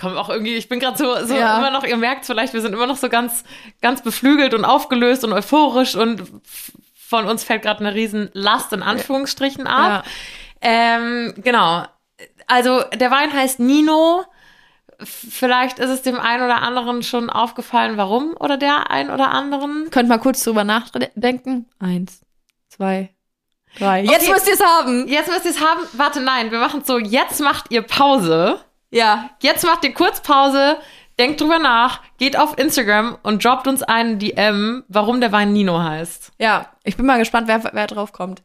komme auch irgendwie, ich bin gerade so, so Ja. immer noch, ihr merkt vielleicht, wir sind immer noch so ganz, ganz beflügelt und aufgelöst und euphorisch und von uns fällt gerade eine riesen Last in Anführungsstrichen ab. Ähm, genau. Also der Wein heißt Nino. Vielleicht ist es dem einen oder anderen schon aufgefallen, warum oder der ein oder anderen. Könnt mal kurz drüber nachdenken. Eins, zwei, drei. Jetzt Okay. müsst ihr es haben. Jetzt müsst ihr es haben. Warte, nein, wir machen es so. Jetzt macht ihr Pause. Ja. Jetzt macht ihr kurz Pause, denkt drüber nach, geht auf Instagram und droppt uns einen DM, warum der Wein Nino heißt. Ja, ich bin mal gespannt, wer, wer drauf kommt.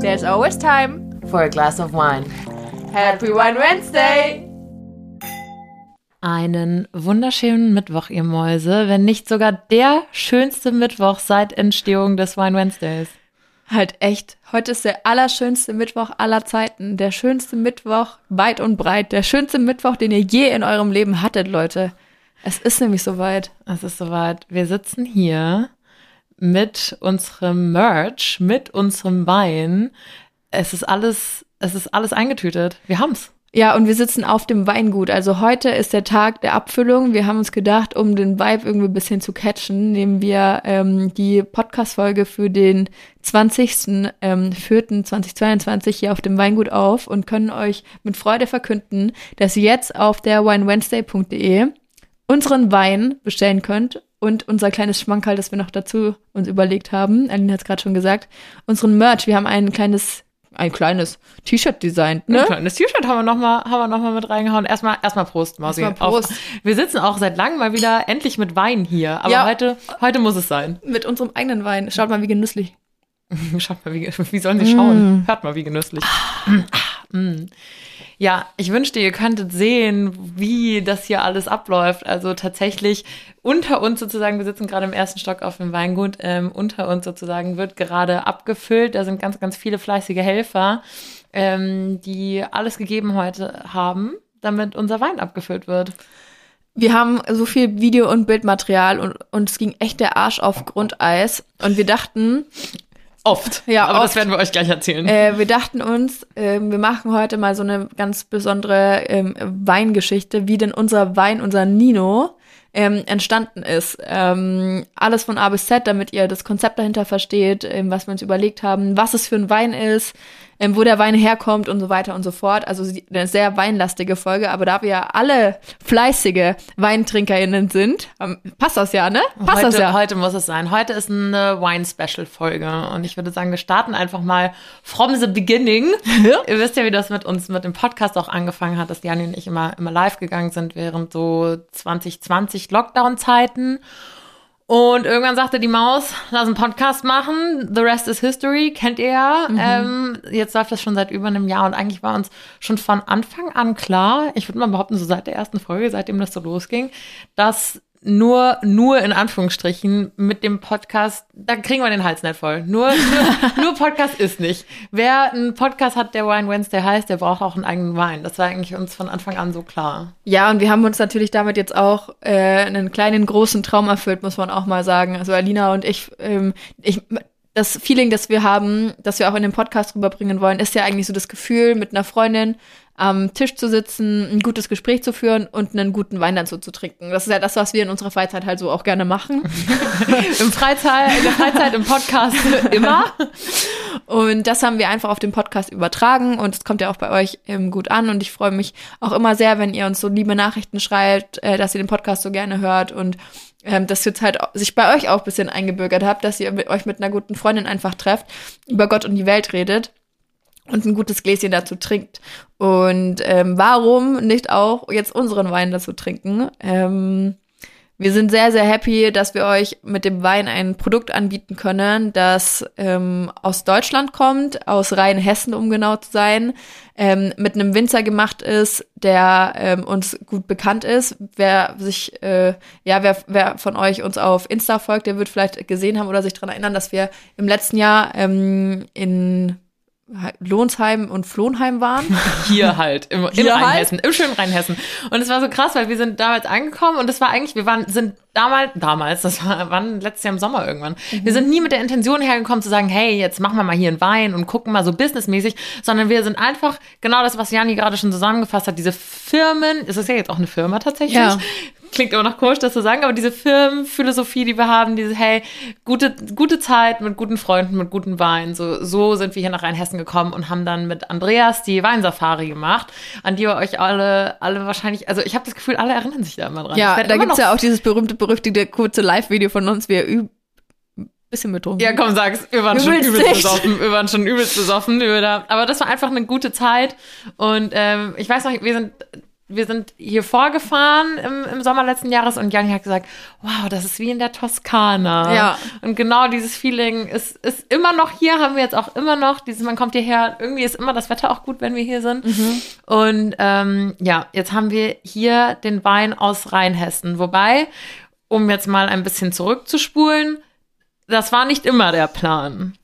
There's always time. For a glass of wine. Happy Wine Wednesday. Einen wunderschönen Mittwoch, ihr Mäuse, wenn nicht sogar der schönste Mittwoch seit Entstehung des Wine Wednesdays. Halt echt. Heute ist der allerschönste Mittwoch aller Zeiten. Der schönste Mittwoch weit und breit. Der schönste Mittwoch, den ihr je in eurem Leben hattet, Leute. Es ist nämlich soweit. Es ist soweit. Wir sitzen hier mit unserem Merch, mit unserem Wein. Es ist alles, es ist alles eingetütet. Wir haben's. Ja, und wir sitzen auf dem Weingut. Also heute ist der Tag der Abfüllung. Wir haben uns gedacht, um den Vibe irgendwie ein bisschen zu catchen, nehmen wir ähm, die Podcast-Folge für den 20. Ähm, 4. 2022 hier auf dem Weingut auf und können euch mit Freude verkünden, dass ihr jetzt auf der winewednesday.de unseren Wein bestellen könnt und unser kleines Schmankerl, das wir noch dazu uns überlegt haben. Aline hat es gerade schon gesagt. Unseren Merch. Wir haben ein kleines, ein kleines T-Shirt designt, Ein ne? kleines T-Shirt haben wir nochmal haben wir noch mal mit reingehauen. Erstmal, erstmal Prost, Mausi. Erstmal Prost. Auf, wir sitzen auch seit langem mal wieder endlich mit Wein hier. Aber Ja. heute, heute muss es sein. Mit unserem eigenen Wein. Schaut mal, wie genüsslich. Schaut mal, wie, wie sollen sie schauen? Hört mal, wie genüsslich. Ah, mm. Ja, ich wünschte, ihr könntet sehen, wie das hier alles abläuft. Also tatsächlich unter uns sozusagen, wir sitzen gerade im ersten Stock auf dem Weingut, ähm, unter uns sozusagen wird gerade abgefüllt. Da sind ganz, ganz viele fleißige Helfer, ähm, die alles gegeben heute haben, damit unser Wein abgefüllt wird. Wir haben so viel Video- und Bildmaterial und uns ging echt der Arsch auf Grundeis. Und wir dachten, Oft. Ja, aber das oft. werden wir euch gleich erzählen. äh, wir dachten uns, äh, wir machen heute mal so eine ganz besondere ähm, Weingeschichte, wie denn unser Wein, unser Nino, ähm, entstanden ist. Ähm, alles von A bis Z, damit ihr das Konzept dahinter versteht, ähm, was wir uns überlegt haben, was es für ein Wein ist, ähm, wo der Wein herkommt und so weiter und so fort. Also eine sehr weinlastige Folge, aber da wir ja alle fleißige WeintrinkerInnen sind, ähm, passt das ja, ne? Passt heute, das ja. heute muss es sein. Heute ist eine Wine-Special-Folge und ich würde sagen, wir starten einfach mal from the beginning. Ihr wisst ja, wie das mit uns mit dem Podcast auch angefangen hat, dass Jani und ich immer, immer live gegangen sind während so 2020 Lockdown-Zeiten. Und irgendwann sagte die Maus, lass einen Podcast machen. The rest is history, kennt ihr ja. Ähm, jetzt läuft das schon seit über einem Jahr und eigentlich war uns schon von Anfang an klar, ich würde mal behaupten, so seit der ersten Folge, seitdem das so losging, dass nur, nur in Anführungsstrichen mit dem Podcast, da kriegen wir den Hals nicht voll. Nur, nur, nur Podcast ist nicht. Wer einen Podcast hat, der Wine Wednesday heißt, der braucht auch einen eigenen Wein. Das war eigentlich uns von Anfang an so klar. Ja, und wir haben uns natürlich damit jetzt auch äh, einen kleinen, großen Traum erfüllt, muss man auch mal sagen. Also Alina und ich, ähm, ich, das Feeling, das wir haben, das wir auch in dem Podcast rüberbringen wollen, ist ja eigentlich so das Gefühl, mit einer Freundin am Tisch zu sitzen, ein gutes Gespräch zu führen und einen guten Wein dazu zu trinken. Das ist ja das, was wir in unserer Freizeit halt so auch gerne machen. Im Freizeit, in der Freizeit, im Podcast immer. Und das haben wir einfach auf den Podcast übertragen und es kommt ja auch bei euch ähm, gut an und ich freue mich auch immer sehr, wenn ihr uns so liebe Nachrichten schreibt, äh, dass ihr den Podcast so gerne hört und ähm, dass jetzt halt sich bei euch auch ein bisschen eingebürgert habt, dass ihr mit, euch mit einer guten Freundin einfach trefft, über Gott und die Welt redet und ein gutes Gläschen dazu trinkt. Und ähm, warum nicht auch jetzt unseren Wein dazu trinken? Ähm, wir sind sehr, sehr happy, dass wir euch mit dem Wein ein Produkt anbieten können, das ähm, aus Deutschland kommt, aus Rheinhessen, um genau zu sein, ähm, mit einem Winzer gemacht ist, der ähm, uns gut bekannt ist. Wer sich, äh, ja, wer, wer von euch uns auf Insta folgt, der wird vielleicht gesehen haben oder sich daran erinnern, dass wir im letzten Jahr ähm, in Lohnsheim und Flohnheim waren. Hier halt, im, Hier halt? Rheinhessen, im schönen Rheinhessen. Und es war so krass, weil wir sind damals angekommen und es war eigentlich, wir waren, sind damals, damals, das war, wann, letztes Jahr im Sommer irgendwann. Wir sind nie mit der Intention hergekommen zu sagen, hey, jetzt machen wir mal hier einen Wein und gucken mal so businessmäßig, sondern wir sind einfach, genau das, was Jani gerade schon zusammengefasst hat, diese Firmen, es ist ja jetzt auch eine Firma tatsächlich, Ja. Klingt immer noch komisch, das zu sagen, aber diese Firmenphilosophie, die wir haben, diese, hey, gute, gute Zeit mit guten Freunden, mit guten Wein, so, so sind wir hier nach Rheinhessen gekommen und haben dann mit Andreas die Weinsafari gemacht, an die ihr euch alle, alle wahrscheinlich, also ich habe das Gefühl, alle erinnern sich da immer dran. Ja, da gibt's ja auch dieses berühmte, berüchtigte kurze Live-Video von uns, wie er bisschen betrunken. Ja, komm, sag's. Wir waren Du schon übelst nicht. besoffen. Wir waren schon übelst besoffen. Wir da. Aber das war einfach eine gute Zeit. Und ähm, ich weiß noch, wir sind, wir sind hier vorgefahren im, im Sommer letzten Jahres und Janni hat gesagt, wow, das ist wie in der Toskana. Ja. Und genau dieses Feeling ist, ist immer noch hier, haben wir jetzt auch immer noch. Dieses, man kommt hierher, irgendwie ist immer das Wetter auch gut, wenn wir hier sind. Und ähm, ja, jetzt haben wir hier den Wein aus Rheinhessen. Wobei, um jetzt mal ein bisschen zurückzuspulen, das war nicht immer der Plan.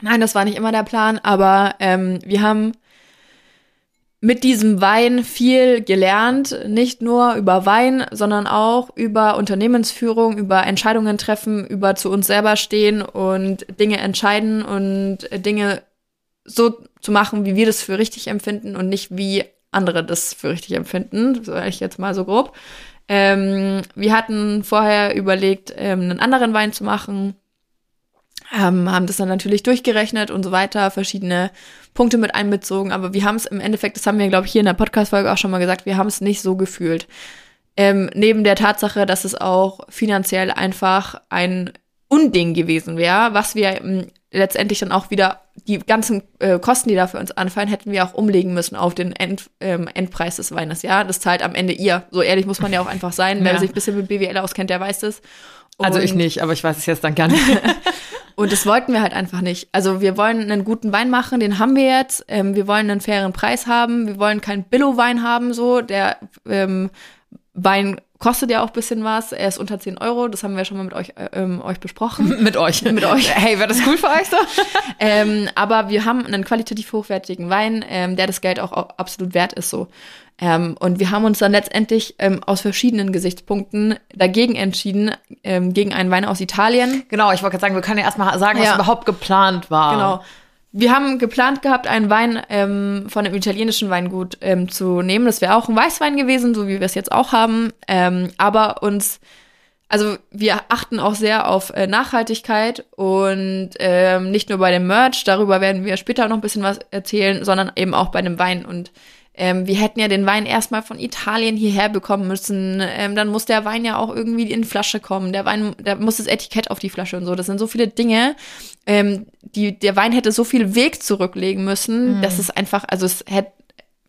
Nein, das war nicht immer der Plan, aber ähm, wir haben mit diesem Wein viel gelernt, nicht nur über Wein, sondern auch über Unternehmensführung, über Entscheidungen treffen, über zu uns selber stehen und Dinge entscheiden und Dinge so zu machen, wie wir das für richtig empfinden und nicht wie andere das für richtig empfinden, sage ich jetzt mal so grob. Ähm, wir hatten vorher überlegt, ähm, einen anderen Wein zu machen, ähm, haben das dann natürlich durchgerechnet und so weiter, verschiedene Punkte mit einbezogen, aber wir haben es im Endeffekt, das haben wir, glaube ich, hier in der Podcast-Folge auch schon mal gesagt, wir haben es nicht so gefühlt. Ähm, neben der Tatsache, dass es auch finanziell einfach ein Unding gewesen wäre, was wir ähm, letztendlich dann auch wieder, die ganzen äh, Kosten, die da für uns anfallen, hätten wir auch umlegen müssen auf den End, ähm, Endpreis des Weines, ja. Das zahlt am Ende ihr. So ehrlich muss man ja auch einfach sein. Wer Ja. sich ein bisschen mit BWL auskennt, der weiß das. Also ich nicht, aber ich weiß es jetzt dann gar nicht. Und das wollten wir halt einfach nicht. Also wir wollen einen guten Wein machen, den haben wir jetzt. Ähm, wir wollen einen fairen Preis haben. Wir wollen keinen Billo-Wein haben, so. Der ähm, Wein kostet ja auch ein bisschen was. Er ist unter 10 Euro. Das haben wir schon mal mit euch, äh, ähm, euch besprochen. mit euch. Mit euch. Hey, wäre das cool für euch so? ähm, aber wir haben einen qualitativ hochwertigen Wein, ähm, der das Geld auch, au- absolut wert ist, so. Ähm, und wir haben uns dann letztendlich ähm, aus verschiedenen Gesichtspunkten dagegen entschieden, ähm, gegen einen Wein aus Italien. Genau, ich wollte gerade sagen, wir können ja erstmal sagen, was Ja. überhaupt geplant war. Genau. Wir haben geplant gehabt, einen Wein ähm, von einem italienischen Weingut ähm, zu nehmen. Das wäre auch ein Weißwein gewesen, so wie wir es jetzt auch haben. Ähm, aber uns, also wir achten auch sehr auf äh, Nachhaltigkeit und ähm, nicht nur bei dem Merch, darüber werden wir später noch ein bisschen was erzählen, sondern eben auch bei dem Wein. Und ähm, wir hätten ja den Wein erstmal von Italien hierher bekommen müssen. Ähm, dann muss der Wein ja auch irgendwie in Flasche kommen. Der Wein, da muss das Etikett auf die Flasche und so. Das sind so viele Dinge. Ähm, die, der Wein hätte so viel Weg zurücklegen müssen, dass es einfach, also es hätte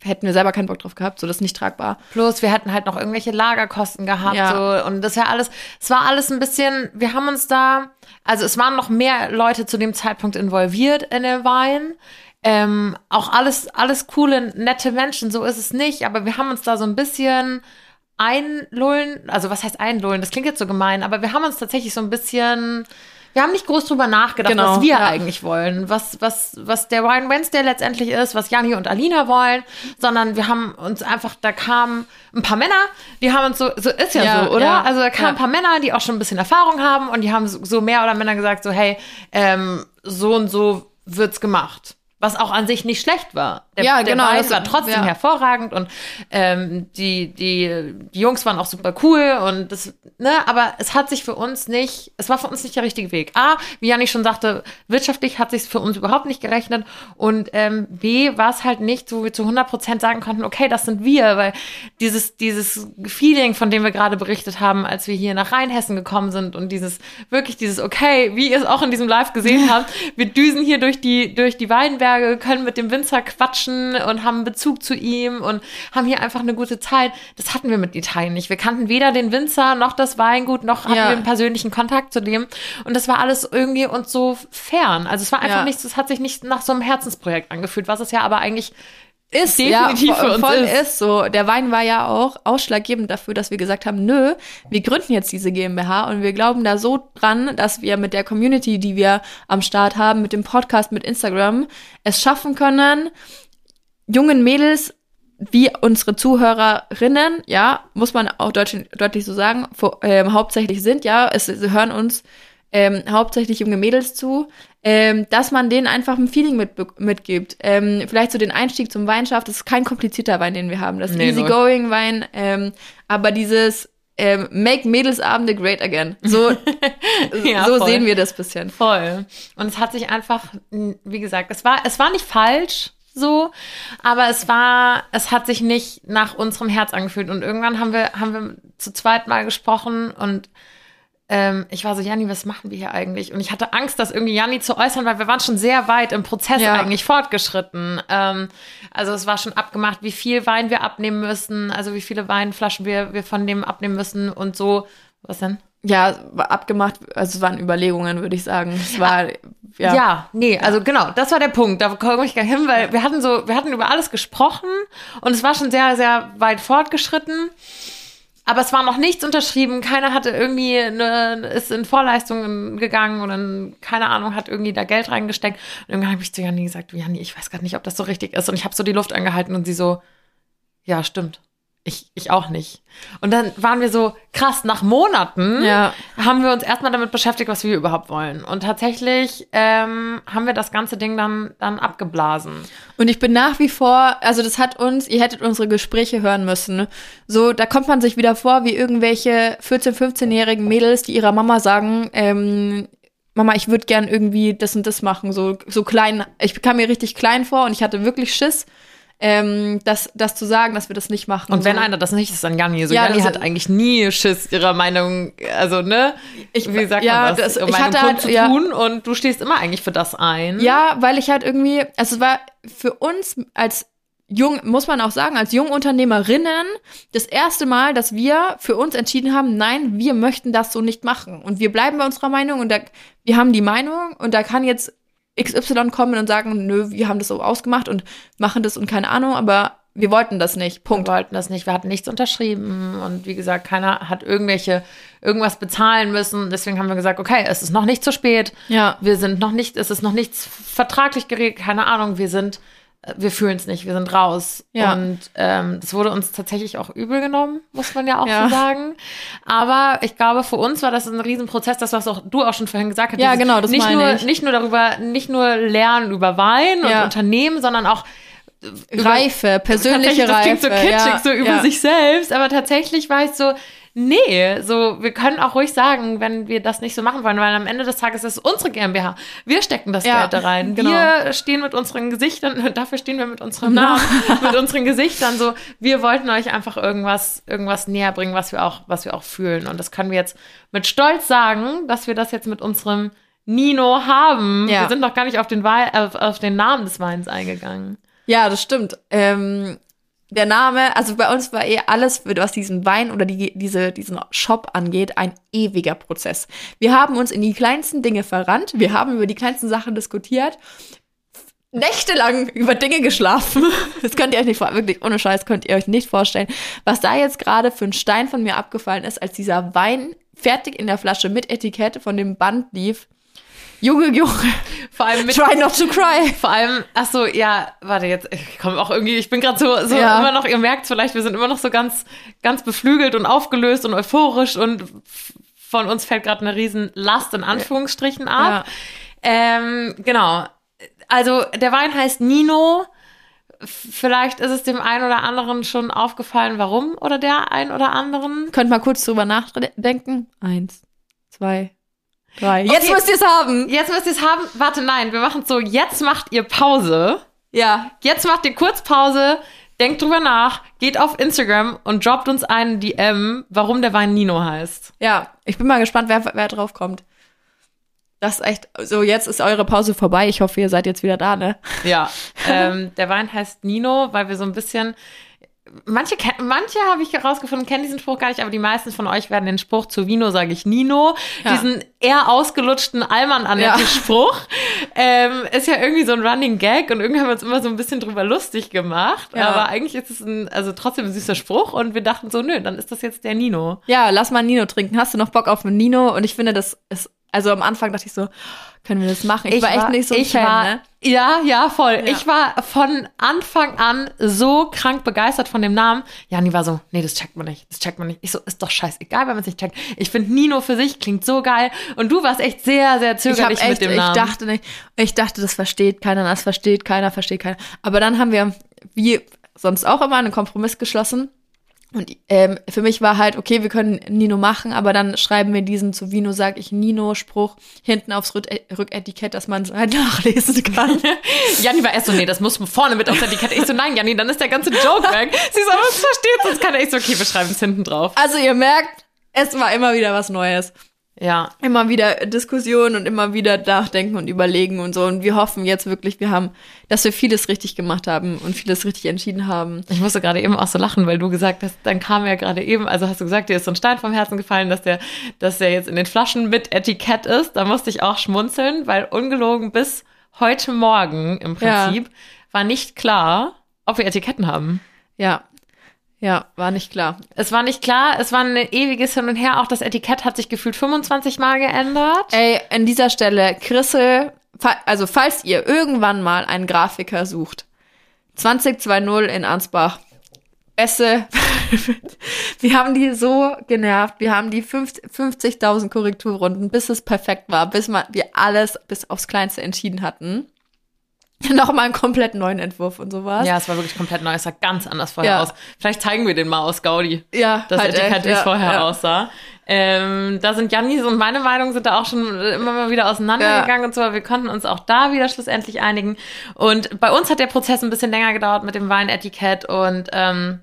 hätten wir selber keinen Bock drauf gehabt, so das ist nicht tragbar. Plus, wir hätten halt noch irgendwelche Lagerkosten gehabt. Ja. So, und das ja alles, es war alles ein bisschen, wir haben uns da, also es waren noch mehr Leute zu dem Zeitpunkt involviert in den Wein. Ähm, auch alles, alles coole, nette Menschen, so ist es nicht, aber wir haben uns da so ein bisschen einlullen, also was heißt einlullen? Das klingt jetzt so gemein, aber wir haben uns tatsächlich so ein bisschen, wir haben nicht groß drüber nachgedacht, Genau, was wir ja. eigentlich wollen, was, was, was der Wine Wednesday letztendlich ist, was Jani und Alina wollen, sondern wir haben uns einfach, da kamen ein paar Männer, die haben uns so, so ist ja, Ja, so, oder? ja, also da kamen ein paar Männer, die auch schon ein bisschen Erfahrung haben und die haben so, so mehr oder minder gesagt, so, hey, ähm, so und so wird's gemacht. Was auch an sich nicht schlecht war. Der, Ja, der genau, Wein das- war trotzdem ja. hervorragend und ähm, die, die, die Jungs waren auch super cool und das, ne, aber es hat sich für uns nicht, es war für uns nicht der richtige Weg. A, wie Janni schon sagte, wirtschaftlich hat sich für uns überhaupt nicht gerechnet und ähm, B, war es halt nicht, wo wir zu 100 Prozent sagen konnten, okay, das sind wir, weil dieses, dieses Feeling, von dem wir gerade berichtet haben, als wir hier nach Rheinhessen gekommen sind und dieses, wirklich dieses, okay, wie ihr es auch in diesem Live gesehen habt, wir düsen hier durch die, durch die Weinberge, können mit dem Winzer quatschen und haben Bezug zu ihm und haben hier einfach eine gute Zeit. Das hatten wir mit Italien nicht. Wir kannten weder den Winzer noch das Weingut, noch hatten Ja. wir einen persönlichen Kontakt zu dem. Und das war alles irgendwie uns so fern. Also es war einfach Ja. nichts, es hat sich nicht nach so einem Herzensprojekt angefühlt, was es ja aber eigentlich ist definitiv ja, für uns voll ist. ist. so. Der Wein war ja auch ausschlaggebend dafür, dass wir gesagt haben, nö, wir gründen jetzt diese GmbH und wir glauben da so dran, dass wir mit der Community, die wir am Start haben, mit dem Podcast, mit Instagram, es schaffen können, jungen Mädels wie unsere Zuhörerinnen, ja, muss man auch deutlich, deutlich so sagen, vor, ähm, hauptsächlich sind, ja, es, sie hören uns ähm, hauptsächlich junge Mädels zu, ähm, dass man denen einfach ein Feeling mit, mitgibt. Ähm, vielleicht so den Einstieg zum Wein schafft. Das ist kein komplizierter Wein, den wir haben. Das ist Nee, easygoing Wein, ähm, aber dieses ähm, Make Mädelsabende great again. So, Ja, so voll. sehen wir das bisschen. Voll. Und es hat sich einfach, wie gesagt, es war, es war nicht falsch so, aber es war, es hat sich nicht nach unserem Herz angefühlt. Und irgendwann haben wir, haben wir zu zweit mal gesprochen und ähm, ich war so, Janni, was machen wir hier eigentlich? Und ich hatte Angst, das irgendwie Janni zu äußern, weil wir waren schon sehr weit im Prozess Ja. eigentlich fortgeschritten. Ähm, also es war schon abgemacht, wie viel Wein wir abnehmen müssen, also wie viele Weinflaschen wir, wir von dem abnehmen müssen und so. Was denn? Ja, abgemacht, also es waren Überlegungen, würde ich sagen. Es war, ja. Ja. nee, also genau, das war der Punkt. Da komme ich gar hin, weil wir hatten so, wir hatten über alles gesprochen und es war schon sehr, sehr weit fortgeschritten. Aber es war noch nichts unterschrieben. Keiner hatte irgendwie eine, ist in Vorleistungen gegangen oder keine Ahnung, hat irgendwie da Geld reingesteckt. Und irgendwann habe ich zu Janni gesagt, du Janni, ich weiß gerade nicht, ob das so richtig ist. Und ich habe so die Luft angehalten und sie so, ja, stimmt. Ich, ich auch nicht. Und dann waren wir so, krass, nach Monaten Ja. haben wir uns erstmal damit beschäftigt, was wir überhaupt wollen. Und tatsächlich ähm, haben wir das ganze Ding dann, dann abgeblasen. Und ich bin nach wie vor, also das hat uns, ihr hättet unsere Gespräche hören müssen. So, da kommt man sich wieder vor wie irgendwelche 14-, 15-jährigen Mädels, die ihrer Mama sagen, ähm, Mama, ich würde gern irgendwie das und das machen. So, so klein, ich kam mir richtig klein vor und ich hatte wirklich Schiss, ähm, das, das zu sagen, dass wir das nicht machen. Und wenn so. einer das nicht ist, dann Janni. So, Ja, Janni das- hat eigentlich nie Schiss ihrer Meinung, also ne, Ich- wie sagt ja, man das, das- um ich hatte halt- kund zu ja. tun und du stehst immer eigentlich für das ein. Ja, weil ich halt irgendwie, also es war für uns als jung, muss man auch sagen, als Jungunternehmerinnen das erste Mal, dass wir für uns entschieden haben, nein, wir möchten das so nicht machen. Und wir bleiben bei unserer Meinung und da, wir haben die Meinung und da kann jetzt XY kommen und sagen, nö, wir haben das so ausgemacht und machen das und keine Ahnung, aber wir wollten das nicht. Wir Punkt. wollten das nicht, wir hatten nichts unterschrieben und wie gesagt, keiner hat irgendwelche, irgendwas bezahlen müssen. Deswegen haben wir gesagt, okay, es ist noch nicht zu spät. Ja. Wir sind noch nicht, es ist noch nichts vertraglich geregelt, keine Ahnung, wir sind, wir fühlen es nicht, wir sind raus. Ja. Und ähm, das wurde uns tatsächlich auch übel genommen, muss man ja auch Ja. so sagen. Aber ich glaube, für uns war das ein Riesenprozess, das, was auch du auch schon vorhin gesagt hast. Ja, genau, das nicht meine nur, ich. Nicht nur darüber, nicht nur lernen über Wein und Ja. Unternehmen, sondern auch Reife, persönliche Tatsächlich, das Reife. klingt so kitschig, so über sich selbst, aber tatsächlich war ich so, nee, so, wir können auch ruhig sagen, wenn wir das nicht so machen wollen, weil am Ende des Tages ist es unsere GmbH. Wir stecken das Ja, Geld da rein. genau. Wir stehen mit unseren Gesichtern, dafür stehen wir mit unserem Namen, mit unseren Gesichtern so, wir wollten euch einfach irgendwas, irgendwas näher bringen, was wir auch, was wir auch fühlen. Und das können wir jetzt mit Stolz sagen, dass wir das jetzt mit unserem Nino haben. Ja. Wir sind noch gar nicht auf den, Wei- auf, auf den Namen des Weins eingegangen. Ja, das stimmt. Ähm, der Name, also bei uns war eh alles, was diesen Wein oder die, diese, diesen Shop angeht, ein ewiger Prozess. Wir haben uns in die kleinsten Dinge verrannt, wir haben über die kleinsten Sachen diskutiert, nächtelang über Dinge geschlafen. Das könnt ihr euch nicht vor, wirklich ohne Scheiß könnt ihr euch nicht vorstellen, was da jetzt gerade für ein Stein von mir abgefallen ist, als dieser Wein fertig in der Flasche mit Etikette von dem Band lief. Junge, Junge, Vor allem mit try not to cry. Vor allem, ach so, ja, warte jetzt, ich komme auch irgendwie, ich bin gerade so, so Ja. immer noch, ihr merkt vielleicht, wir sind immer noch so ganz, ganz beflügelt und aufgelöst und euphorisch und von uns fällt gerade eine riesen Last in Anführungsstrichen ab. Ähm, genau. Also der Wein heißt Nino. Vielleicht ist es dem einen oder anderen schon aufgefallen, warum oder der ein oder anderen. Könnt mal kurz drüber nachdenken. Eins, zwei, drei. Jetzt Okay. müsst ihr es haben. Jetzt müsst ihr es haben. Warte, nein, wir machen es so. Jetzt macht ihr Pause. Ja. Jetzt macht ihr kurz Pause, denkt drüber nach, geht auf Instagram und droppt uns einen DM, warum der Wein Nino heißt. Ja, ich bin mal gespannt, wer, wer drauf kommt. Das ist echt, so jetzt ist eure Pause vorbei. Ich hoffe, ihr seid jetzt wieder da, ne? Ja, ähm, der Wein heißt Nino, weil wir so ein bisschen, manche, manche habe ich herausgefunden, kennen diesen Spruch gar nicht, aber die meisten von euch werden den Spruch zu Vino sage ich Nino, Ja. diesen eher ausgelutschten Alman Annette Ja. Spruch, ähm, ist ja irgendwie so ein Running Gag und irgendwie haben wir uns immer so ein bisschen drüber lustig gemacht, Ja. aber eigentlich ist es ein, also trotzdem ein süßer Spruch und wir dachten so, nö, dann ist das jetzt der Nino. Ja, lass mal Nino trinken. Hast du noch Bock auf einen Nino? Und ich finde, das ist, also am Anfang dachte ich so, können wir das machen? Ich, war echt nicht so ein ich Fan, war, ne? Ja, ja, voll. Ja. Ich war von Anfang an so krank begeistert von dem Namen. Jani war so, nee, das checkt man nicht, das checkt man nicht. Ich so, ist doch scheißegal, wenn man es nicht checkt. Ich finde Nino für sich klingt so geil. Und du warst echt sehr, sehr Ich zögerlich echt, mit dem ich Namen. dachte nicht, ich dachte, das versteht keiner, das versteht keiner, versteht keiner. Aber dann haben wir, wie sonst auch immer, einen Kompromiss geschlossen. Und ähm, für mich war halt, okay, wir können Nino machen, aber dann schreiben wir diesen zu Vino, sag ich Nino-Spruch hinten aufs Rück- Rücketikett, dass man es halt nachlesen kann. Janni war erst so, nee, das muss vorne mit auf der Etikette. Ich so, nein, Janni, dann ist der ganze Joke weg. Sie so, aber das versteht sonst keiner. Ich so, okay, wir schreiben es hinten drauf. Also ihr merkt, es war immer wieder was Neues. Ja, Immer wieder Diskussionen und immer wieder nachdenken und überlegen und so. Und wir hoffen jetzt wirklich, wir haben, dass wir vieles richtig gemacht haben und vieles richtig entschieden haben. Ich musste gerade eben auch so lachen, weil du gesagt hast, dann kam ja gerade eben, also hast du gesagt, dir ist so ein Stein vom Herzen gefallen, dass der, dass der jetzt in den Flaschen mit Etikett ist. Da musste ich auch schmunzeln, weil ungelogen bis heute Morgen im Ja. Prinzip war nicht klar, ob wir Etiketten haben. Ja. Ja, war nicht klar. Es war nicht klar, es war ein ewiges Hin und Her. Auch das Etikett hat sich gefühlt 25 Mal geändert. Ey, an dieser Stelle, Chrissel, also falls ihr irgendwann mal einen Grafiker sucht, 2020 in Ansbach, Beste, wir haben die so genervt, wir haben die 50 50.000 Korrekturrunden, bis es perfekt war, bis wir alles bis aufs Kleinste entschieden hatten. Nochmal einen komplett neuen Entwurf und sowas. Ja, es war wirklich komplett neu. Es sah ganz anders vorher Ja. aus. Vielleicht zeigen wir den mal aus Gaudi. ja das halt Etikett, wie es ja, vorher ja. aussah. Ähm, da sind Jannis und meine Meinung sind da auch schon immer mal wieder auseinandergegangen und so, aber wir konnten uns auch da wieder schlussendlich einigen. Und bei uns hat der Prozess ein bisschen länger gedauert mit dem Weinetikett und ähm,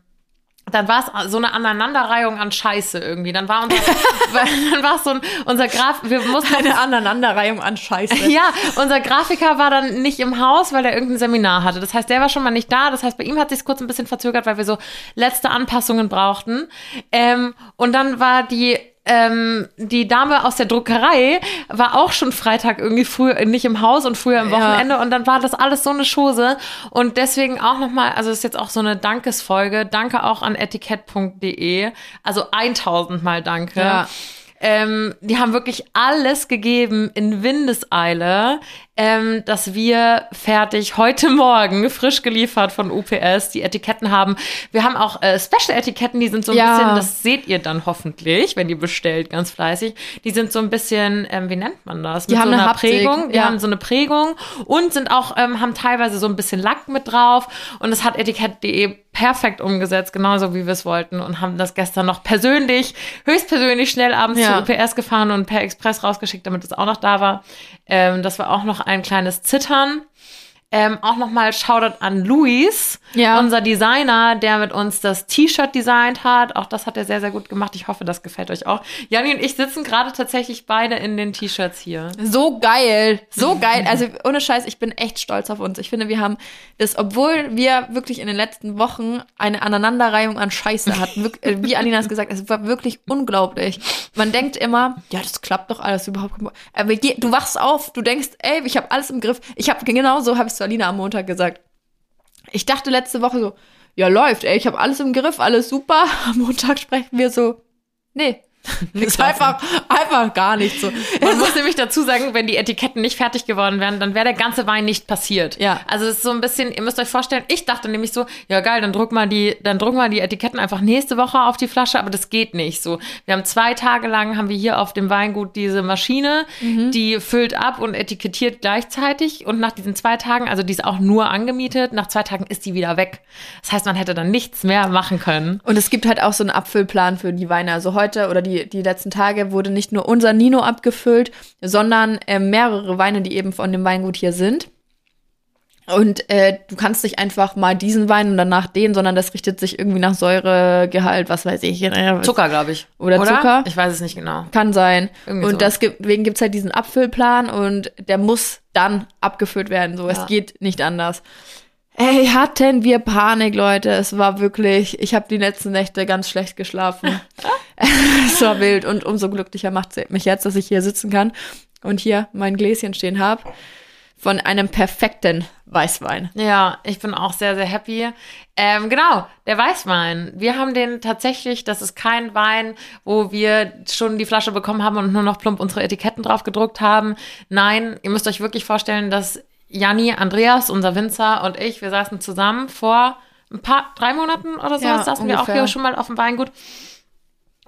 dann war es so eine Aneinanderreihung an Scheiße irgendwie. Dann war unser, dann war es so ein, unser Graf, wir mussten Eine Aneinanderreihung an Scheiße. ja, unser Grafiker war dann nicht im Haus, weil er irgendein Seminar hatte. Das heißt, der war schon mal nicht da. Das heißt, bei ihm hat sich kurz ein bisschen verzögert, weil wir so letzte Anpassungen brauchten. Ähm, und dann war die ähm, die Dame aus der Druckerei war auch schon Freitag irgendwie früh nicht im Haus und früher am Ja. Wochenende und dann war das alles so eine Chose und deswegen auch nochmal, also ist jetzt auch so eine Dankesfolge, danke auch an etikett.de, also 1000 Mal danke. Ja. Ähm, die haben wirklich alles gegeben in Windeseile, ähm, dass wir fertig heute Morgen frisch geliefert von UPS die Etiketten haben. Wir haben auch äh, Special-Etiketten, die sind so ein Ja. bisschen, das seht ihr dann hoffentlich, wenn ihr bestellt, ganz fleißig. Die sind so ein bisschen, ähm, wie nennt man das? Die haben so eine einer Haptik, Prägung. Die ja. haben so eine Prägung und sind auch, ähm, haben teilweise so ein bisschen Lack mit drauf. Und das hat etikett.de perfekt umgesetzt, genauso wie wir es wollten und haben das gestern noch persönlich, höchstpersönlich schnell abends Ja. zu UPS gefahren und per Express rausgeschickt, damit es auch noch da war. Ähm, das war auch noch ein kleines Zittern. Ähm, auch nochmal Shoutout an Luis, Ja. unser Designer, der mit uns das T-Shirt designt hat. Auch das hat er sehr, sehr gut gemacht. Ich hoffe, das gefällt euch auch. Janni und ich sitzen gerade tatsächlich beide in den T-Shirts hier. So geil, so geil. Also ohne Scheiß, ich bin echt stolz auf uns. Ich finde, wir haben das, obwohl wir wirklich in den letzten Wochen eine Aneinanderreihung an Scheiße hatten, äh, wie Alina es gesagt hat, es war wirklich unglaublich. Man denkt immer, ja, das klappt doch alles überhaupt. Aber je- du wachst auf, du denkst, ey, ich habe alles im Griff. Ich habe genau so habe ich zu Alina am Montag gesagt. Ich dachte letzte Woche so, ja läuft, ey, ich habe alles im Griff, alles super. Am Montag sprechen wir so, nee. Ist einfach, einfach gar nicht so. Man muss nämlich dazu sagen, wenn die Etiketten nicht fertig geworden wären, dann wäre der ganze Wein nicht passiert. Ja. Also es ist so ein bisschen, ihr müsst euch vorstellen, ich dachte nämlich so, ja geil, dann druck mal die, dann drucken wir die Etiketten einfach nächste Woche auf die Flasche, aber das geht nicht so. Wir haben zwei Tage lang haben wir hier auf dem Weingut diese Maschine, die füllt ab und etikettiert gleichzeitig und nach diesen zwei Tagen, also die ist auch nur angemietet, nach zwei Tagen ist die wieder weg. Das heißt, man hätte dann nichts mehr machen können. Und es gibt halt auch so einen Abfüllplan für die Weine. Also heute oder die, die letzten Tage wurde nicht nur unser Nino abgefüllt, sondern äh, mehrere Weine, die eben von dem Weingut hier sind. Und äh, du kannst nicht einfach mal diesen Wein und danach den, sondern das richtet sich irgendwie nach Säuregehalt, was weiß ich. Zucker, glaube ich. Oder Zucker? Ich weiß es nicht genau. Kann sein. Irgendwie und sowas. das gibt, deswegen gibt's halt diesen Abfüllplan und der muss dann abgefüllt werden. So, Ja. es geht nicht anders. Ey, hatten wir Panik, Leute. Es war wirklich, ich habe die letzten Nächte ganz schlecht geschlafen. es war wild und umso glücklicher macht es mich jetzt, dass ich hier sitzen kann und hier mein Gläschen stehen habe von einem perfekten Weißwein. Ja, ich bin auch sehr, sehr happy. Ähm, genau, der Weißwein. Wir haben den tatsächlich, das ist kein Wein, wo wir schon die Flasche bekommen haben und nur noch plump unsere Etiketten drauf gedruckt haben. Nein, ihr müsst euch wirklich vorstellen, dass Janni, Andreas, unser Winzer und ich, wir saßen zusammen vor ein paar, drei Monaten oder so, Ja, saßen wir auch ungefähr. hier schon mal auf dem Weingut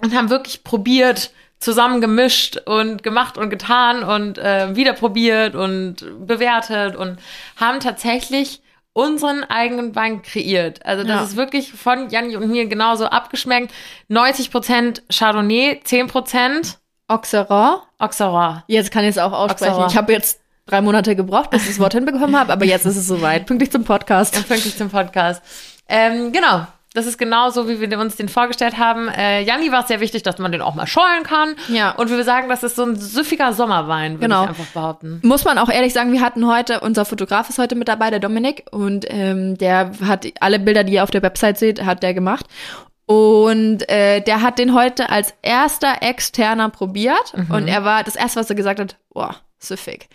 und haben wirklich probiert, zusammen gemischt und gemacht und getan und äh, wieder probiert und bewertet und haben tatsächlich unseren eigenen Wein kreiert. Also das Ja. ist wirklich von Janni und mir genauso abgeschmeckt. 90% Chardonnay, 10% Auxerrois. Auxerrois. Jetzt kann ich es auch aussprechen. Auxerrois. Ich habe jetzt drei Monate gebraucht, bis ich das Wort hinbekommen habe, aber jetzt ist es soweit. Pünktlich zum Podcast. Ja, pünktlich zum Podcast. Ähm, genau. Das ist genauso, wie wir uns den vorgestellt haben. Äh, Janni war es sehr wichtig, dass man den auch mal schorlen kann. Ja. Und wir sagen, das ist so ein süffiger Sommerwein, würde Genau. ich einfach behaupten. Muss man auch ehrlich sagen, wir hatten heute, unser Fotograf ist heute mit dabei, der Dominik, und ähm, der hat alle Bilder, die ihr auf der Website seht, hat der gemacht. Und äh, der hat den heute als erster externer probiert. Und er war, das erste, was er gesagt hat, boah, süffig.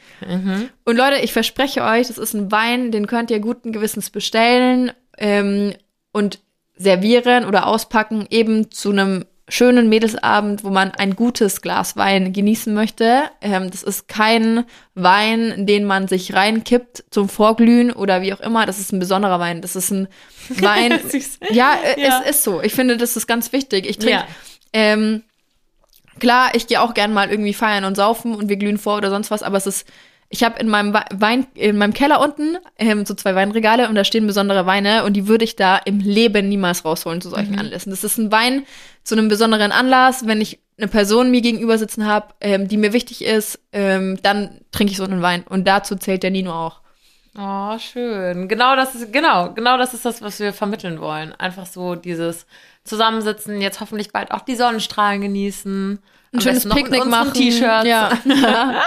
Und Leute, ich verspreche euch, das ist ein Wein, den könnt ihr guten Gewissens bestellen ähm, und servieren oder auspacken, eben zu einem schönen Mädelsabend, wo man ein gutes Glas Wein genießen möchte. Ähm, das ist kein Wein, den man sich reinkippt zum Vorglühen oder wie auch immer. Das ist ein besonderer Wein. Das ist ein Wein. Ja, äh, Ja. es ist so. Ich finde, das ist ganz wichtig. Ich trinke Ja. ähm, klar, ich gehe auch gern mal irgendwie feiern und saufen und wir glühen vor oder sonst was, aber es ist, ich habe in meinem Wei- Wein, in meinem Keller unten ähm, so zwei Weinregale und da stehen besondere Weine und die würde ich da im Leben niemals rausholen zu solchen Anlässen. Das ist ein Wein zu einem besonderen Anlass, wenn ich eine Person mir gegenüber sitzen habe, ähm, die mir wichtig ist, ähm, dann trinke ich so einen Wein und dazu zählt der Nino auch. Oh, schön. Genau das ist, genau, genau das ist das, was wir vermitteln wollen. Einfach so dieses Zusammensitzen, jetzt hoffentlich bald auch die Sonnenstrahlen genießen. ein schönes Picknick machen. T-Shirts. Ja.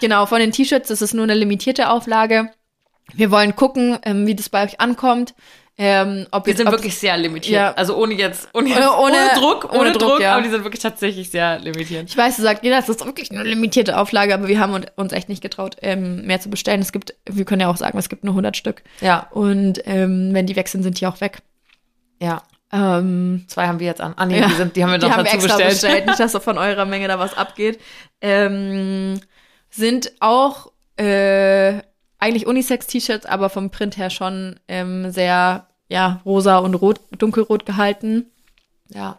genau, von den T-Shirts, das ist nur eine limitierte Auflage. Wir wollen gucken, ähm, wie das bei euch ankommt. Ähm, ob Die jetzt, sind ob, wirklich sehr limitiert. Ja. Also ohne jetzt, ohne, jetzt, Ohne- ohne, ohne- Druck, ohne, ohne Druck, Druck, ja. aber die sind wirklich tatsächlich sehr limitiert. Ich weiß, du sagst jeder, das ist wirklich eine limitierte Auflage, aber wir haben uns- echt nicht getraut, ähm, mehr zu bestellen. Es gibt, wir können ja auch sagen, es gibt nur 100 Stück. Ja, Und ähm, wenn die weg sind, sind die auch weg. ja. Ähm, Zwei haben wir jetzt an. Ah, nee, Ja. die, sind, die haben wir die noch haben dazu extra bestellt. bestellt. Nicht, dass so von eurer Menge da was abgeht. Ähm, sind auch äh, eigentlich Unisex-T-Shirts, aber vom Print her schon ähm, sehr ja rosa und rot, dunkelrot gehalten. Ja.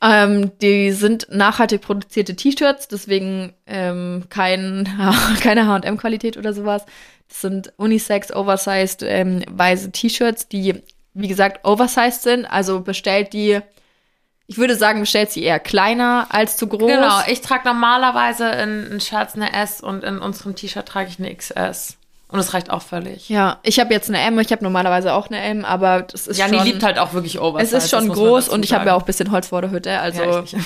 Ähm, die sind nachhaltig produzierte T-Shirts, deswegen ähm, kein, keine H&M-Qualität oder sowas. Das sind Unisex, oversized, ähm, weiße T-Shirts, die, wie gesagt, oversized sind. Also bestellt die, ich würde sagen, bestellt sie eher kleiner als zu groß. Genau, ich trage normalerweise in, in Shirts eine S und in unserem T-Shirt trage ich eine XS. Und es reicht auch völlig. Ja, ich habe jetzt eine M, ich habe normalerweise auch eine M, aber das ist Janni schon, liebt halt auch wirklich es Oversize. ist schon groß und ich habe ja auch ein bisschen Holz vor der Hütte, also Ja.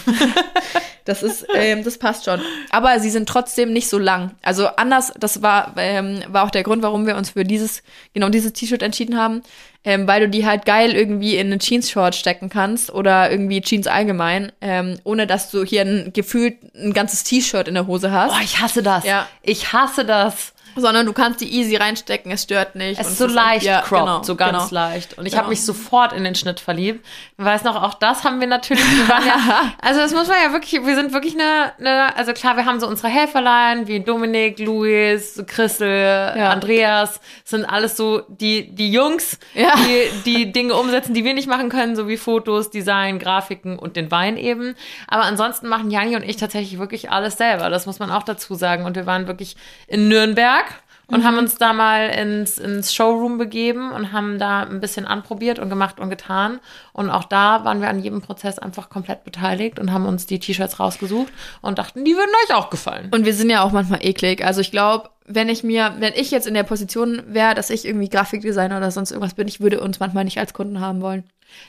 Das ist, ähm, das passt schon. Aber sie sind trotzdem nicht so lang. Also anders, das war, ähm, war auch der Grund, warum wir uns für dieses, genau dieses T-Shirt entschieden haben, ähm, weil du die halt geil irgendwie in eine Jeans-Short stecken kannst oder irgendwie Jeans allgemein, ähm, ohne dass du hier ein, gefühlt ein ganzes T-Shirt in der Hose hast. Boah, ich hasse das. Ja. Ich hasse das. Sondern du kannst die easy reinstecken, es stört nicht. Es ist so leicht ja, cropped, genau, so ganz genau. leicht. Und ich Genau. habe mich sofort in den Schnitt verliebt. Weiß noch, auch das haben wir natürlich. Wir ja, also das muss man ja wirklich, wir sind wirklich eine, eine, also klar, wir haben so unsere Helferlein, wie Dominik, Luis, Christel, Ja. Andreas, sind alles so die, die Jungs, Ja. die die Dinge umsetzen, die wir nicht machen können, so wie Fotos, Design, Grafiken und den Wein eben. Aber ansonsten machen Jani und ich tatsächlich wirklich alles selber. Das muss man auch dazu sagen. Und wir waren wirklich in Nürnberg und Mhm. haben uns da mal ins, ins Showroom begeben und haben da ein bisschen anprobiert und gemacht und getan. Und auch da waren wir an jedem Prozess einfach komplett beteiligt und haben uns die T-Shirts rausgesucht und dachten, die würden euch auch gefallen. Und wir sind ja auch manchmal eklig. Also ich glaube, wenn ich mir, wenn ich jetzt in der Position wäre, dass ich irgendwie Grafikdesigner oder sonst irgendwas bin, ich würde uns manchmal nicht als Kunden haben wollen.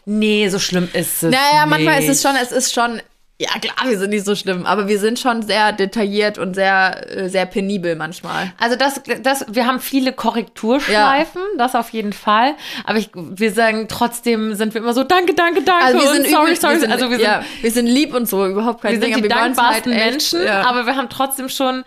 Nee, so schlimm ist es. Naja, manchmal nicht. ist es schon, es ist schon, Ja, klar, wir sind nicht so schlimm, aber wir sind schon sehr detailliert und sehr, äh, sehr penibel manchmal. Also das, das, wir haben viele Korrekturschleifen, ja. das auf jeden Fall. Aber ich, wir sagen trotzdem sind wir immer so, danke, danke, danke. Also wir sind sorry, übel, sorry. Wir sind, also wir sind, ja, wir sind lieb und so, überhaupt kein Wir Ding. sind die dankbarsten halt Menschen, echt, ja. aber wir haben trotzdem schon,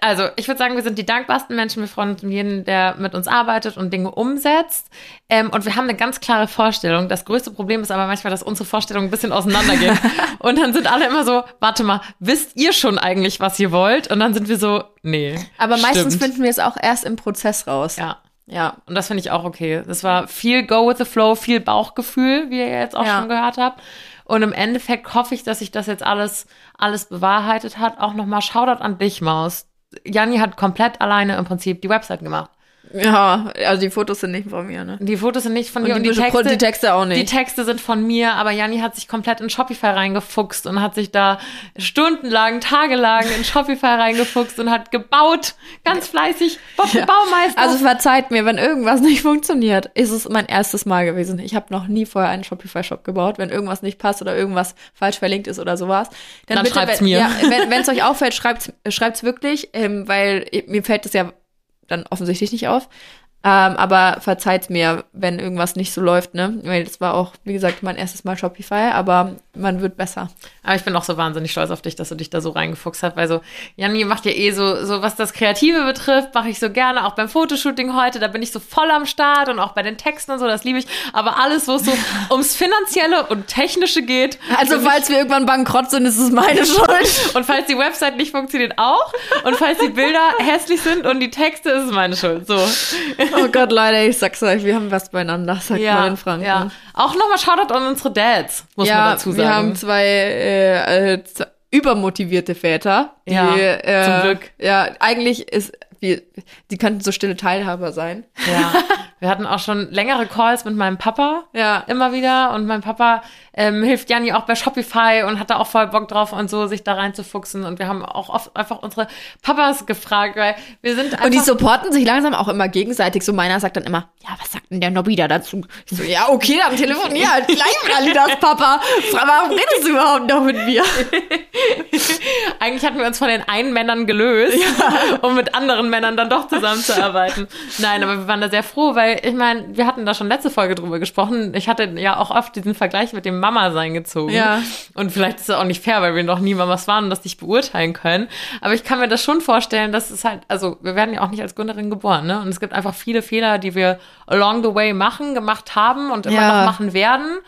also ich würde sagen, wir sind die dankbarsten Menschen. Wir freuen uns um jeden, der mit uns arbeitet und Dinge umsetzt. Ähm, und wir haben eine ganz klare Vorstellung. Das größte Problem ist aber manchmal, dass unsere Vorstellungen ein bisschen auseinandergehen. und dann sind alle immer so, warte mal, wisst ihr schon eigentlich, was ihr wollt? Und dann sind wir so, nee. Aber stimmt. meistens finden wir es auch erst im Prozess raus. Ja. Ja, und das finde ich auch okay. Das war viel Go with the Flow, viel Bauchgefühl, wie ihr jetzt auch ja. schon gehört habt. Und im Endeffekt hoffe ich, dass sich das jetzt alles, alles bewahrheitet hat. Auch nochmal Shoutout an dich, Maus. Janni hat komplett alleine im Prinzip die Website gemacht. Ja, also die Fotos sind nicht von mir, ne? Die Fotos sind nicht von dir und die, und die Texte, die Texte auch nicht. Die Texte sind von mir, aber Janni hat sich komplett in Shopify reingefuchst und hat sich da stundenlang, tagelang in Shopify reingefuchst und hat gebaut, ganz fleißig, Bob ja. Baumeister. Also verzeiht mir, wenn irgendwas nicht funktioniert, ist es mein erstes Mal gewesen. Ich habe noch nie vorher einen Shopify-Shop gebaut. Wenn irgendwas nicht passt oder irgendwas falsch verlinkt ist oder sowas, dann, dann bitte, schreibt's mir. Ja, wenn es euch auffällt, schreibt's, schreibt's wirklich, ähm, weil mir fällt es ja dann offensichtlich nicht auf. Ähm, aber verzeiht mir, wenn irgendwas nicht so läuft, ne? Weil das war auch, wie gesagt, mein erstes Mal Shopify, aber man wird besser. Aber ich bin auch so wahnsinnig stolz auf dich, dass du dich da so reingefuchst hast, weil so, Janni macht ja eh so, so was das Kreative betrifft, mache ich so gerne, auch beim Fotoshooting heute, da bin ich so voll am Start und auch bei den Texten und so, das liebe ich. Aber alles, wo es so ums Finanzielle und Technische geht. Also, falls wir irgendwann bankrott sind, ist es meine Schuld. und falls die Website nicht funktioniert, auch. Und falls die Bilder hässlich sind und die Texte, ist es meine Schuld. So. Oh Gott, Leute, ich sag's euch, wir haben was beieinander, sagt ja, man in Franken. Ja. Auch nochmal Shoutout an unsere Dads, muss ja, man dazu sagen. wir haben zwei, äh, äh, übermotivierte Väter. Die, ja, äh, zum Glück. Ja, eigentlich ist wir, die könnten so stille Teilhaber sein. Ja, wir hatten auch schon längere Calls mit meinem Papa. Ja. Immer wieder. Und mein Papa ähm, hilft Janni auch bei Shopify und hat da auch voll Bock drauf und so, sich da reinzufuchsen. Und wir haben auch oft einfach unsere Papas gefragt, weil wir sind einfach Und die supporten sich langsam auch immer gegenseitig. So meiner sagt dann immer, ja, was sagt denn der Nobby da dazu? Ich so, ja, okay, dann telefonier halt gleich mit Alidas Papa. Warum redest du überhaupt noch mit mir? Eigentlich hatten wir uns von den einen Männern gelöst, ja. um mit anderen Männern dann doch zusammenzuarbeiten. Nein, aber wir waren da sehr froh, weil ich meine, wir hatten da schon letzte Folge drüber gesprochen. Ich hatte ja auch oft diesen Vergleich mit dem Mama sein gezogen. Ja. Und vielleicht ist das auch nicht fair, weil wir noch nie Mamas waren und das nicht beurteilen können. Aber ich kann mir das schon vorstellen, dass es halt, also wir werden ja auch nicht als Gründerin geboren, ne? Und es gibt einfach viele Fehler, die wir along the way machen, gemacht haben und immer ja. noch machen werden.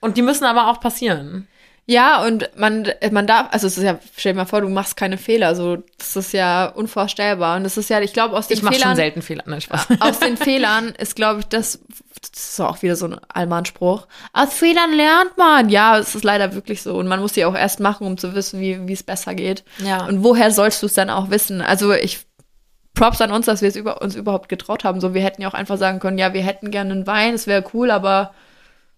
Und die müssen aber auch passieren. Ja, und man, man darf, also es ist ja, stell dir mal vor, du machst keine Fehler, so, das ist ja unvorstellbar. Und das ist ja, ich glaube, aus den ich Fehlern. Ich mache schon selten Fehler, nein, Spaß. Aus den Fehlern ist, glaube ich, das, das ist auch wieder so ein Allmann-Spruch. Aus Fehlern lernt man. Ja, es ist leider wirklich so. Und man muss sie auch erst machen, um zu wissen, wie, wie es besser geht. Ja. Und woher sollst du es dann auch wissen? Also ich, Props an uns, dass wir es über, uns überhaupt getraut haben. So, wir hätten ja auch einfach sagen können, ja, wir hätten gerne einen Wein, es wäre cool, aber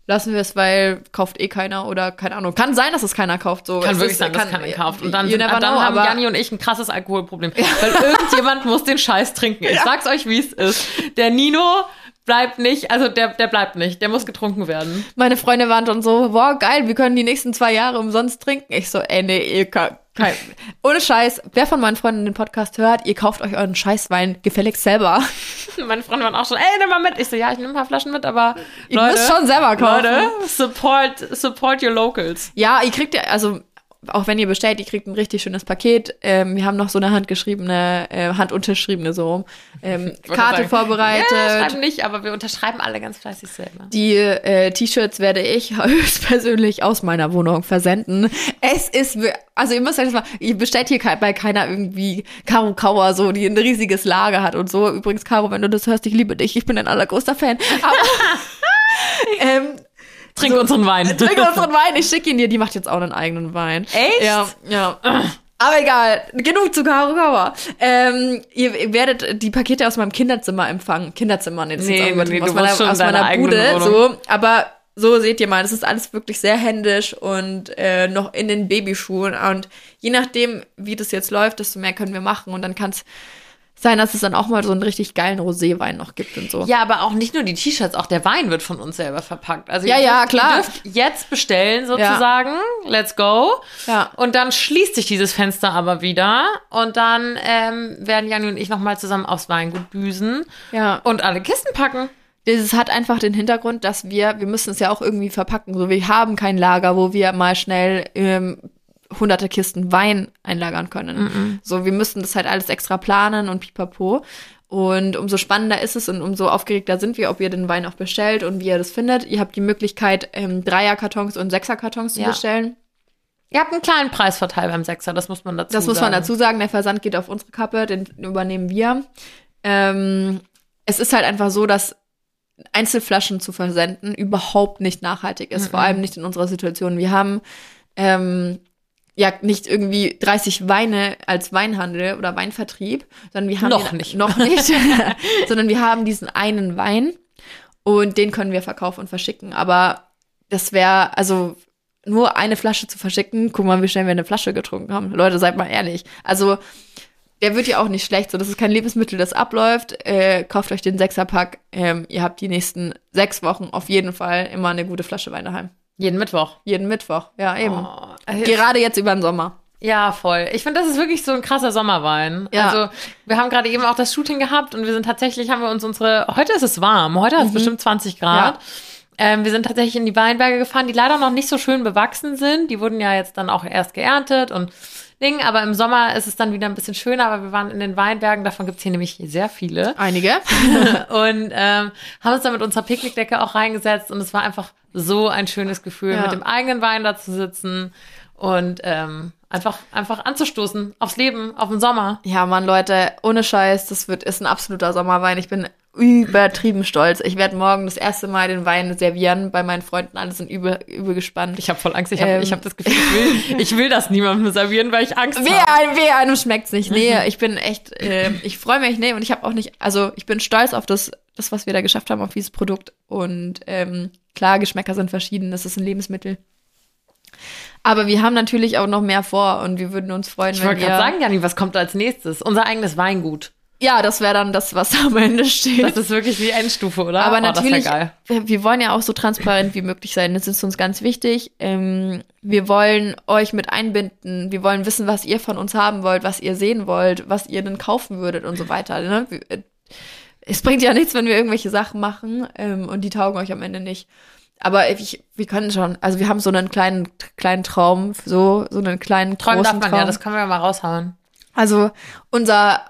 lassen wir es, weil kauft eh keiner oder keine Ahnung. Kann sein, dass es keiner kauft. So. Kann es wirklich ist, sein, dass keiner kauft. Und dann, sind, dann know, haben Janni und ich ein krasses Alkoholproblem. Weil irgendjemand muss den Scheiß trinken. Ich sag's euch, wie es ist. Der Nino bleibt nicht, also der, der bleibt nicht, der muss getrunken werden. Meine Freunde waren dann so, wow, geil, wir können die nächsten zwei Jahre umsonst trinken. Ich so, ey, nee, ihr könnt, kein, ohne Scheiß, wer von meinen Freunden den Podcast hört, ihr kauft euch euren Scheißwein gefälligst selber. Meine Freunde waren auch schon, ey, nimm mal mit. Ich so, ja, ich nehme ein paar Flaschen mit, aber ihr Leute, müsst schon selber kaufen. Leute, support, support your locals. Ja, ihr kriegt ja, also auch wenn ihr bestellt, ihr kriegt ein richtig schönes Paket. Ähm, wir haben noch so eine handgeschriebene, äh, handunterschriebene so ähm, Karte sagen, vorbereitet. Ja, schreiben nicht, aber wir unterschreiben alle ganz fleißig selber. Die äh, T-Shirts werde ich höchstpersönlich aus meiner Wohnung versenden. Es ist, also ihr müsst euch das mal, ihr bestellt hier bei keiner irgendwie Caro Kauer so, die ein riesiges Lager hat und so. Übrigens, Caro, wenn du das hörst, ich liebe dich, ich bin ein allergrößter Fan. Aber, ähm, Trink so, unseren Wein. Trink unseren Wein. Ich schicke ihn dir. Die macht jetzt auch einen eigenen Wein. Echt? Ja, ja. Aber egal, genug zu Karo Kauer. Ähm, ihr, werdet die Pakete aus meinem Kinderzimmer empfangen. Kinderzimmer, nee, das nee, nee, aus meiner, aus meiner Bude. So, aber so seht ihr mal, das ist alles wirklich sehr händisch und äh, noch in den Babyschuhen. Und je nachdem, wie das jetzt läuft, desto mehr können wir machen. Und dann kann es sein, dass es dann auch mal so einen richtig geilen Roséwein noch gibt und so. Ja, aber auch nicht nur die T-Shirts, auch der Wein wird von uns selber verpackt. Also Ja, ihr ja, dürft, klar. Jetzt bestellen sozusagen. Let's go. Ja. Und dann schließt sich dieses Fenster aber wieder und dann ähm, werden Janni und ich nochmal zusammen aufs Weingut düsen Ja. und alle Kisten packen. Das hat einfach den Hintergrund, dass wir, wir müssen es ja auch irgendwie verpacken. So, wir haben kein Lager, wo wir mal schnell ähm, hunderte Kisten Wein einlagern können. So, wir müssen das halt alles extra planen und pipapo. Und umso spannender ist es und umso aufgeregter sind wir, ob ihr den Wein auch bestellt und wie ihr das findet. Ihr habt die Möglichkeit, ähm, Dreierkartons und Sechserkartons zu Ja. bestellen. Ihr habt einen kleinen Preisvorteil beim Sechser, das muss man dazu Das sagen. muss man dazu sagen. Der Versand geht auf unsere Kappe, den übernehmen wir. Ähm, es ist halt einfach so, dass Einzelflaschen zu versenden überhaupt nicht nachhaltig ist, vor allem nicht in unserer Situation. Wir haben ähm, ja nicht irgendwie 30 Weine als Weinhandel oder Weinvertrieb, sondern wir haben Noch den, nicht. noch nicht, sondern wir haben diesen einen Wein und den können wir verkaufen und verschicken. Aber das wäre also nur eine Flasche zu verschicken. Guck mal, wie schnell wir eine Flasche getrunken haben. Leute, seid mal ehrlich. Also der wird ja auch nicht schlecht. So, das ist kein Lebensmittel, das abläuft. Äh, kauft euch den Sechserpack. Ähm, ihr habt die nächsten sechs Wochen auf jeden Fall immer eine gute Flasche Wein daheim. Jeden Mittwoch. Jeden Mittwoch. Ja, eben. Oh, Gerade jetzt über den Sommer. Ja, voll. Ich finde, das ist wirklich so ein krasser Sommerwein. Ja. Also, wir haben gerade eben auch das Shooting gehabt und wir sind tatsächlich, haben wir uns unsere, heute ist es warm, heute hat es bestimmt 20 Grad. Ja. Ähm, wir sind tatsächlich in die Weinberge gefahren, die leider noch nicht so schön bewachsen sind. Die wurden ja jetzt dann auch erst geerntet und Ding, aber im Sommer ist es dann wieder ein bisschen schöner, aber wir waren in den Weinbergen, davon gibt's hier nämlich sehr viele. Einige. und ähm, haben uns dann mit unserer Picknickdecke auch reingesetzt und es war einfach so ein schönes Gefühl, Ja. mit dem eigenen Wein da zu sitzen und ähm, einfach, einfach anzustoßen aufs Leben, auf den Sommer. Ja, Mann, Leute, ohne Scheiß, das wird, ist ein absoluter Sommerwein. Ich bin übertrieben stolz. Ich werde morgen das erste Mal den Wein servieren bei meinen Freunden. Alle sind übel, übel gespannt. Ich habe voll Angst, ich habe Ähm. ich hab das Gefühl, ich will, ich will das niemandem servieren, weil ich Angst habe. wer einem schmeckt's nicht. Nee, ich bin echt, ähm, ich freue mich, nee, und ich habe auch nicht, also ich bin stolz auf das, das, was wir da geschafft haben, auf dieses Produkt. Und ähm, klar, Geschmäcker sind verschieden, das ist ein Lebensmittel. Aber wir haben natürlich auch noch mehr vor und wir würden uns freuen, Ich wenn wollte wir. gerade sagen, Janni, was kommt als nächstes? Unser eigenes Weingut. Ja, das wäre dann das, was am Ende steht. Das ist wirklich die Endstufe, oder? Aber Oh, natürlich, geil. wir wir wollen ja auch so transparent wie möglich sein. Das ist uns ganz wichtig. Ähm, wir wollen euch mit einbinden. Wir wollen wissen, was ihr von uns haben wollt, was ihr sehen wollt, was ihr denn kaufen würdet und so weiter. Ne? Äh, Es bringt ja nichts, wenn wir irgendwelche Sachen machen ähm, und die taugen euch am Ende nicht. Aber ich, wir können schon, also wir haben so einen kleinen, kleinen Traum, so, so einen kleinen Träumen darf großen man Traum. ja, das können wir mal raushauen. Also unser,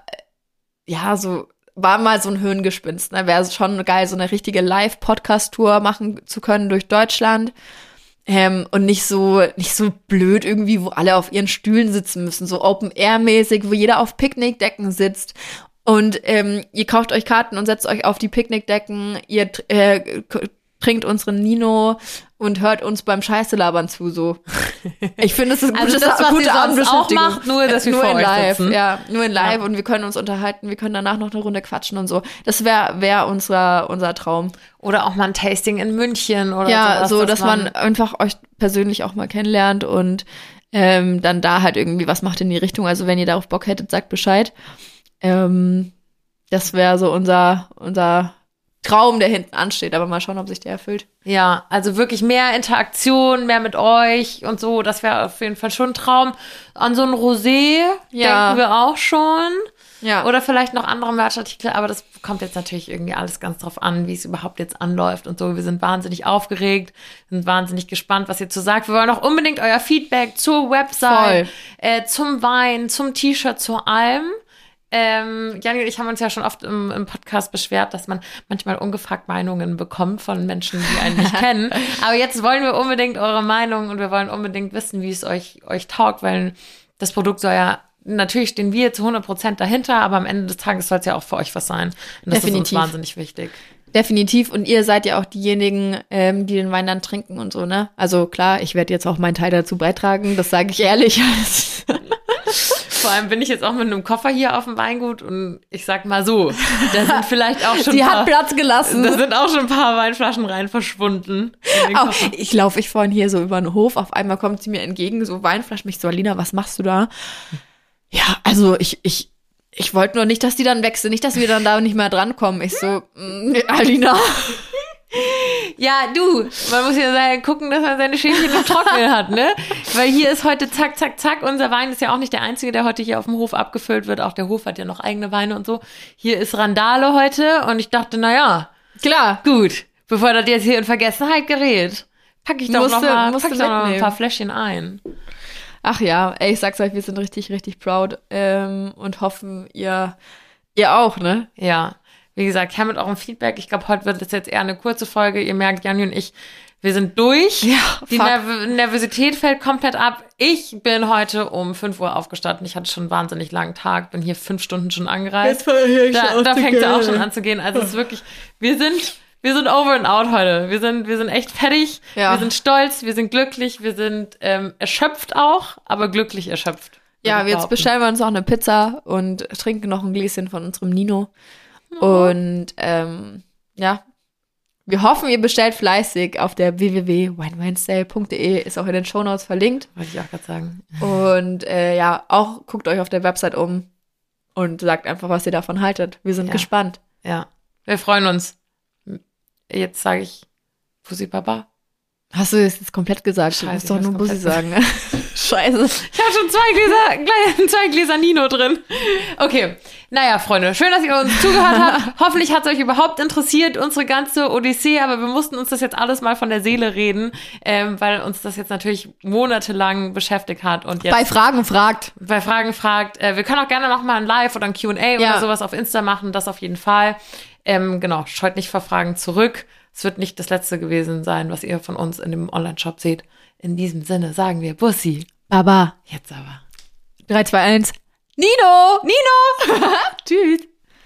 ja, so war mal so ein Hirngespinst. Ne? Wäre schon geil, so eine richtige Live-Podcast-Tour machen zu können durch Deutschland. Ähm, und nicht so, nicht so blöd irgendwie, wo alle auf ihren Stühlen sitzen müssen, so Open-Air-mäßig, wo jeder auf Picknickdecken sitzt. Und ähm, ihr kauft euch Karten und setzt euch auf die Picknickdecken, ihr äh, trinkt unseren Nino und hört uns beim Scheiße labern zu, so. Ich finde, es ist eine Also gute, das, was gute auch macht, nur, dass wir nur in live, sitzen. ja, nur in live Ja. und wir können uns unterhalten, wir können danach noch eine Runde quatschen und so. Das wäre wär unser unser Traum. Oder auch mal ein Tasting in München oder ja, sowas, so, dass man einfach euch persönlich auch mal kennenlernt und ähm, dann da halt irgendwie was macht in die Richtung. Also wenn ihr darauf Bock hättet, sagt Bescheid. Ähm, das wäre so unser unser Traum, der hinten ansteht. Aber mal schauen, ob sich der erfüllt. Ja, also wirklich mehr Interaktion, mehr mit euch und so. Das wäre auf jeden Fall schon ein Traum. An so ein Rosé Ja. denken wir auch schon. Ja. Oder vielleicht noch andere Merchartikel, aber das kommt jetzt natürlich irgendwie alles ganz drauf an, wie es überhaupt jetzt anläuft und so. Wir sind wahnsinnig aufgeregt, sind wahnsinnig gespannt, was ihr zu sagt. Wir wollen auch unbedingt euer Feedback zur Website, äh, zum Wein, zum T-Shirt, zu allem. Ähm, Janni und ich haben uns ja schon oft im, im Podcast beschwert, dass man manchmal ungefragt Meinungen bekommt von Menschen, die einen nicht kennen. Aber jetzt wollen wir unbedingt eure Meinung und wir wollen unbedingt wissen, wie es euch, euch taugt, weil das Produkt soll ja, natürlich stehen wir zu 100 Prozent dahinter, aber am Ende des Tages soll es ja auch für euch was sein. Und das ist Definitiv. uns wahnsinnig wichtig. Definitiv. Und ihr seid ja auch diejenigen, ähm, die den Wein dann trinken und so, ne? Also klar, ich werde jetzt auch meinen Teil dazu beitragen, das sage ich ehrlich. Vor allem bin ich jetzt auch mit einem Koffer hier auf dem Weingut und ich sag mal so, da sind vielleicht auch schon Sie ein hat paar, Platz gelassen. da sind auch schon ein paar Weinflaschen rein verschwunden. Koffer. ich laufe ich vorhin hier so über den Hof, auf einmal kommt sie mir entgegen, so Weinflaschen, mich so, Alina, was machst du da? Ja, also ich, ich, ich wollte nur nicht, dass die dann wechseln, nicht, dass wir dann da nicht mehr drankommen. Ich so, mm, Alina. Ja, du, man muss ja sein, gucken, dass man seine Schäfchen im Trocknen hat, ne? Weil hier ist heute zack, zack, zack. Unser Wein ist ja auch nicht der einzige, der heute hier auf dem Hof abgefüllt wird. Auch der Hof hat ja noch eigene Weine und so. Hier ist Randale heute und ich dachte, na ja, Klar. gut, bevor das jetzt hier in Vergessenheit gerät, packe ich doch Musste- noch mal, musste pack ich doch noch ein mitnehmen. paar Fläschchen ein. Ach ja, ey, ich sag's euch, wir sind richtig, richtig proud ähm, und hoffen, ihr, ihr auch, ne? Ja, wie gesagt, her mit eurem Feedback. Ich glaube, heute wird es jetzt eher eine kurze Folge. Ihr merkt, Janni und ich, wir sind durch. Ja, Die. Nerv Nervosität fällt komplett ab. Ich bin heute um 5 Uhr aufgestanden. Ich hatte schon einen wahnsinnig langen Tag. Bin hier fünf Stunden schon angereist. Da, da fängt es auch schon an zu gehen. Also es ist wirklich, wir sind, wir sind over and out heute. Wir sind, wir sind echt fertig. Ja. Wir sind stolz, wir sind glücklich, wir sind ähm, erschöpft auch, aber glücklich erschöpft. Ja, jetzt bestellen wir uns auch eine Pizza und trinken noch ein Gläschen von unserem Nino. Und ähm, ja, wir hoffen, ihr bestellt fleißig auf der www.winewednesday.de, ist auch in den Shownotes verlinkt. Wollte ich auch gerade sagen. Und äh, ja, auch guckt euch auf der Website um und sagt einfach, was ihr davon haltet. Wir sind Ja. gespannt. Ja, wir freuen uns. Jetzt sage ich Pussy Papa. Hast du das jetzt komplett gesagt? du Scheiße, musst ich doch nur Bussi sagen. Scheiße. Ich habe schon zwei Gläser, zwei Gläser Nino drin. Okay, naja, Freunde, schön, dass ihr uns zugehört habt. Hoffentlich hat es euch überhaupt interessiert, unsere ganze Odyssee, aber wir mussten uns das jetzt alles mal von der Seele reden, ähm, weil uns das jetzt natürlich monatelang beschäftigt hat. Und jetzt Bei Fragen fragt. bei Fragen fragt. Äh, wir können auch gerne noch mal ein Live oder ein Q&A oder Ja. sowas auf Insta machen, das auf jeden Fall. Ähm, genau, scheut nicht vor Fragen zurück. Es wird nicht das letzte gewesen sein, was ihr von uns in dem Online-Shop seht. In diesem Sinne sagen wir Bussi. Baba. Jetzt aber. 3, 2, 1. Nino! Nino! Tschüss.